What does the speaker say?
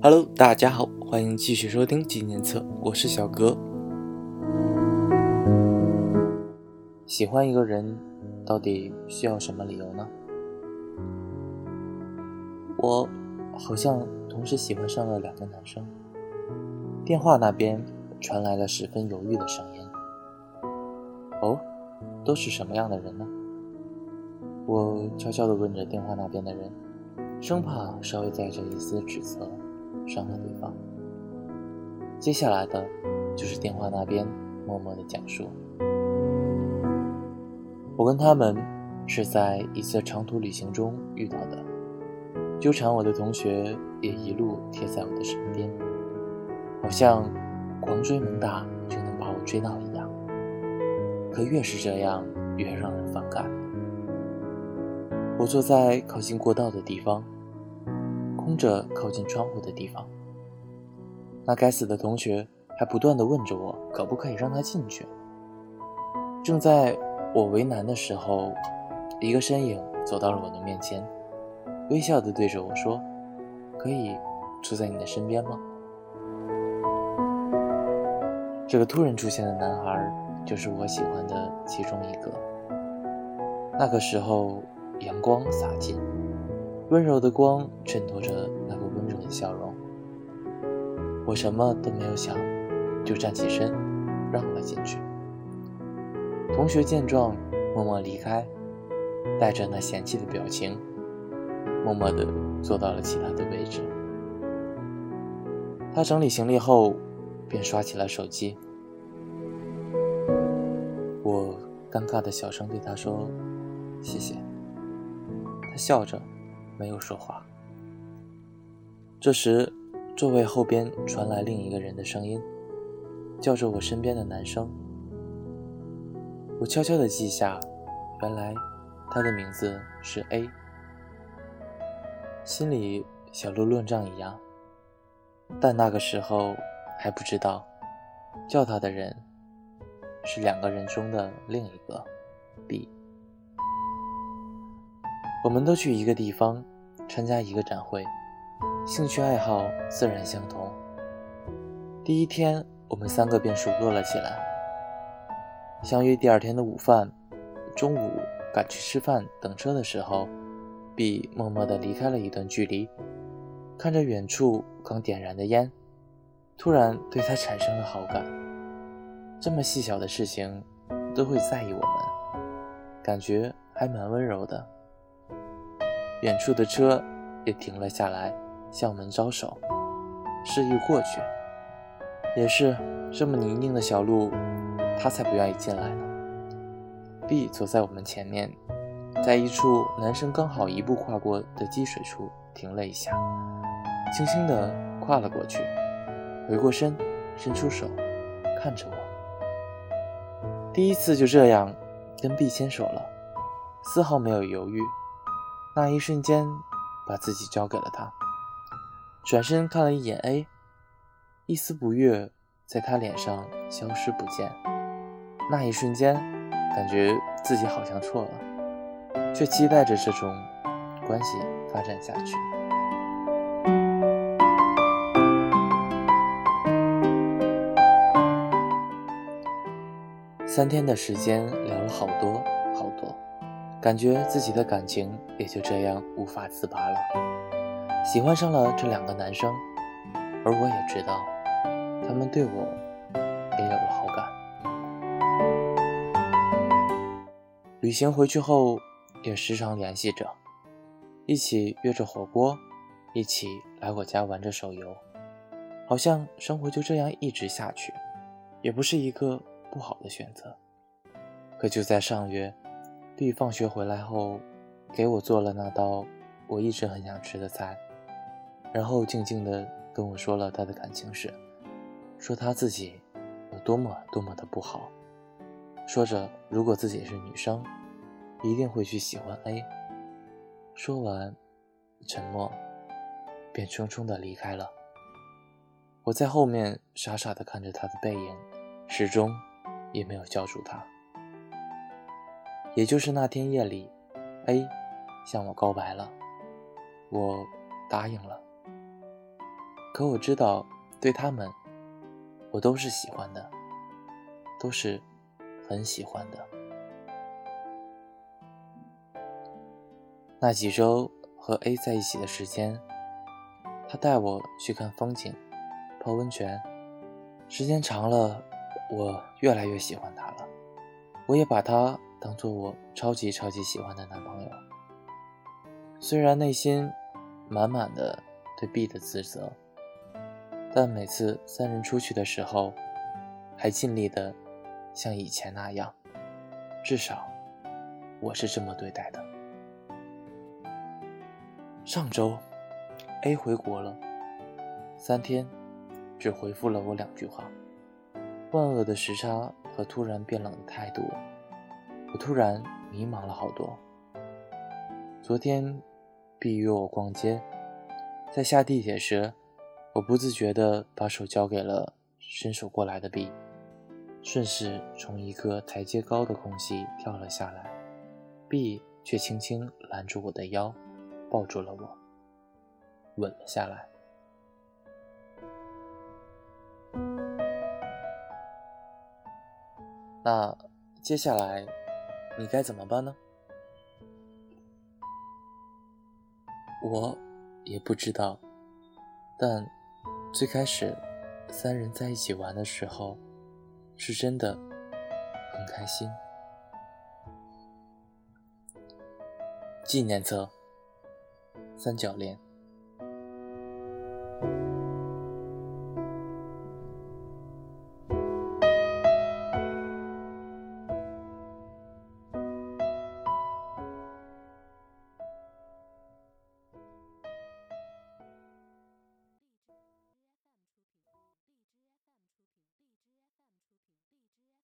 Hello，大家好，欢迎继续收听纪念册，我是小格。喜欢一个人，到底需要什么理由呢？我好像同时喜欢上了两个男生。电话那边传来了十分犹豫的声音。哦，都是什么样的人呢？我悄悄地问着电话那边的人，生怕稍微带着一丝指责伤害对方。接下来的，就是电话那边默默的讲述。我跟他们是在一次长途旅行中遇到的，纠缠我的同学也一路贴在我的身边，好像狂追猛打就能把我追到一样。可越是这样，越让人反感。我坐在靠近过道的地方，空着靠近窗户的地方。那该死的同学还不断地问着我，可不可以让他进去。正在我为难的时候，一个身影走到了我的面前，微笑地对着我说：“可以坐在你的身边吗？”这个突然出现的男孩，就是我喜欢的其中一个。那个时候。阳光洒进，温柔的光衬托着那个温柔的笑容。我什么都没有想，就站起身，让了进去。同学见状，默默离开，带着那嫌弃的表情，默默地坐到了其他的位置。他整理行李后，便刷起了手机。我尴尬的小声对他说：“谢谢。”他笑着，没有说话。这时，座位后边传来另一个人的声音，叫着我身边的男生。我悄悄地记下，原来他的名字是 A。心里小鹿乱撞一样，但那个时候还不知道，叫他的人是两个人中的另一个 B。我们都去一个地方，参加一个展会，兴趣爱好自然相同。第一天，我们三个便熟络了起来。相约第二天的午饭，中午赶去吃饭，等车的时候，B 默默地离开了一段距离，看着远处刚点燃的烟，突然对他产生了好感。这么细小的事情都会在意我们，感觉还蛮温柔的。远处的车也停了下来，向我们招手，示意过去。也是这么泥泞的小路，他才不愿意进来呢。B 走在我们前面，在一处男生刚好一步跨过的积水处停了一下，轻轻地跨了过去，回过身，伸出手，看着我。第一次就这样跟 B 牵手了，丝毫没有犹豫。那一瞬间，把自己交给了他。转身看了一眼 A，一丝不悦在他脸上消失不见。那一瞬间，感觉自己好像错了，却期待着这种关系发展下去。三天的时间，聊了好多。感觉自己的感情也就这样无法自拔了，喜欢上了这两个男生，而我也知道，他们对我也有了好感。旅行回去后，也时常联系着，一起约着火锅，一起来我家玩着手游，好像生活就这样一直下去，也不是一个不好的选择。可就在上月。B 放学回来后，给我做了那道我一直很想吃的菜，然后静静地跟我说了他的感情史，说他自己有多么多么的不好，说着如果自己是女生，一定会去喜欢 A。说完，沉默，便匆匆地离开了。我在后面傻傻地看着他的背影，始终也没有叫住他。也就是那天夜里，A 向我告白了，我答应了。可我知道，对他们，我都是喜欢的，都是很喜欢的。那几周和 A 在一起的时间，他带我去看风景，泡温泉，时间长了，我越来越喜欢他了。我也把他当做我超级超级喜欢的男朋友，虽然内心满满的对 B 的自责。但每次三人出去的时候，还尽力的像以前那样，至少我是这么对待的。上周，A 回国了，三天，只回复了我两句话。万恶的时差和突然变冷的态度，我突然迷茫了好多。昨天，B 约我逛街，在下地铁时。我不自觉地把手交给了伸手过来的 B，顺势从一个台阶高的空隙跳了下来，B 却轻轻拦住我的腰，抱住了我，吻了下来。那接下来你该怎么办呢？我也不知道，但。最开始，三人在一起玩的时候，是真的很开心。纪念册：三角恋。